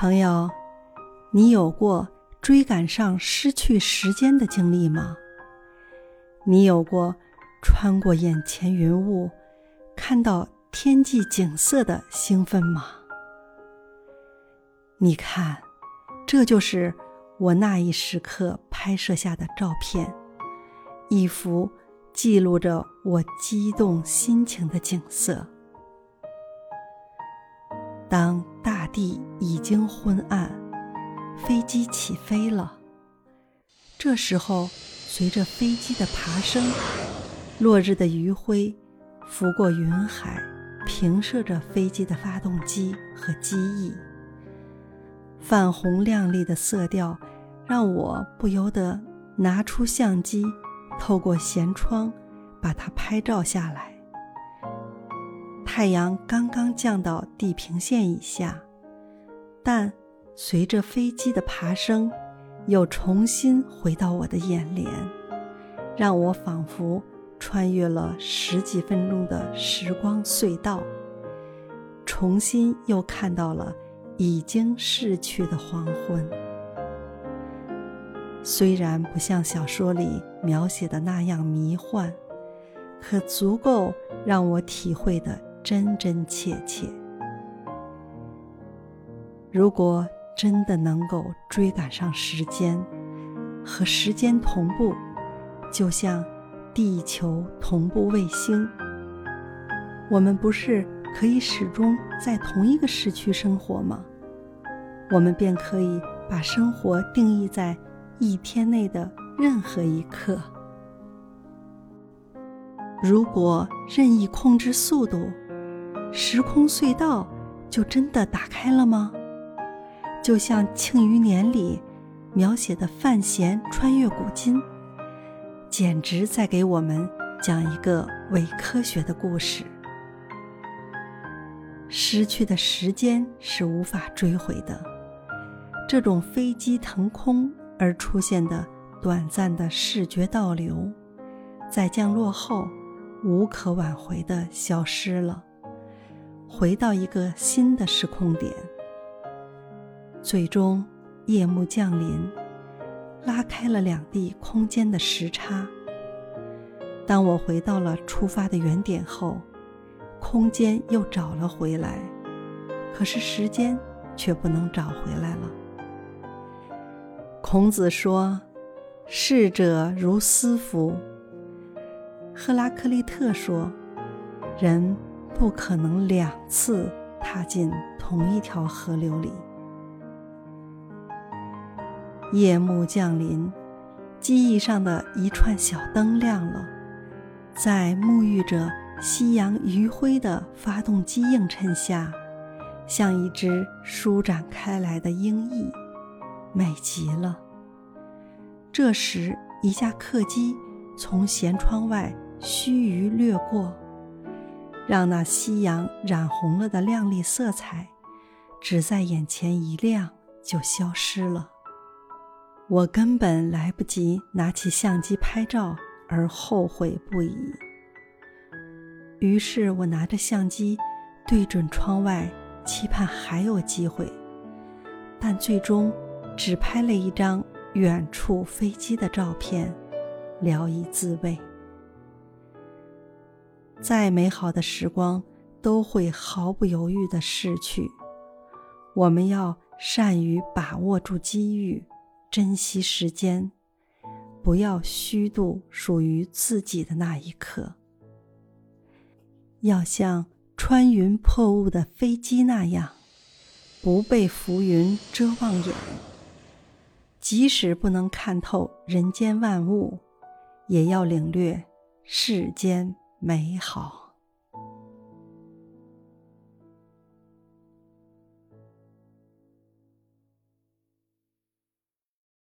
朋友，你有过追赶上失去时间的经历吗？你有过穿过眼前云雾，看到天际景色的兴奋吗？你看，这就是我那一时刻拍摄下的照片，一幅记录着我激动心情的景色。当地已经昏暗，飞机起飞了。这时候，随着飞机的爬升，落日的余晖拂过云海，平射着飞机的发动机和机翼。泛红亮丽的色调，让我不由得拿出相机，透过舷窗把它拍照下来。太阳刚刚降到地平线以下，但随着飞机的爬升，又重新回到我的眼帘，让我仿佛穿越了十几分钟的时光隧道，重新又看到了已经逝去的黄昏。虽然不像小说里描写的那样迷幻，可足够让我体会的。真真切切。如果真的能够追赶上时间，和时间同步，就像地球同步卫星，我们不是可以始终在同一个时区生活吗？我们便可以把生活定义在一天内的任何一刻。如果任意控制速度，时空隧道就真的打开了吗？就像《庆余年》里描写的范闲穿越古今，简直在给我们讲一个伪科学的故事。失去的时间是无法追回的，这种飞机腾空而出现的短暂的视觉倒流，在降落后无可挽回的消失了。回到一个新的时空点，最终夜幕降临，拉开了两地空间的时差。当我回到了出发的原点后，空间又找了回来，可是时间却不能找回来了。孔子说：“逝者如斯夫。”赫拉克利特说：“人。”不可能两次踏进同一条河流里。夜幕降临，机翼上的一串小灯亮了，在沐浴着夕阳余晖的发动机映衬下，像一只舒展开来的鹰翼，美极了。这时，一架客机从舷窗外须臾掠过。让那夕阳染红了的亮丽色彩，只在眼前一亮就消失了。我根本来不及拿起相机拍照，而后悔不已。于是我拿着相机对准窗外，期盼还有机会，但最终只拍了一张远处飞机的照片，聊以自慰。再美好的时光都会毫不犹豫地逝去，我们要善于把握住机遇，珍惜时间，不要虚度属于自己的那一刻。要像穿云破雾的飞机那样，不被浮云遮望眼。即使不能看透人间万物，也要领略世间。美好。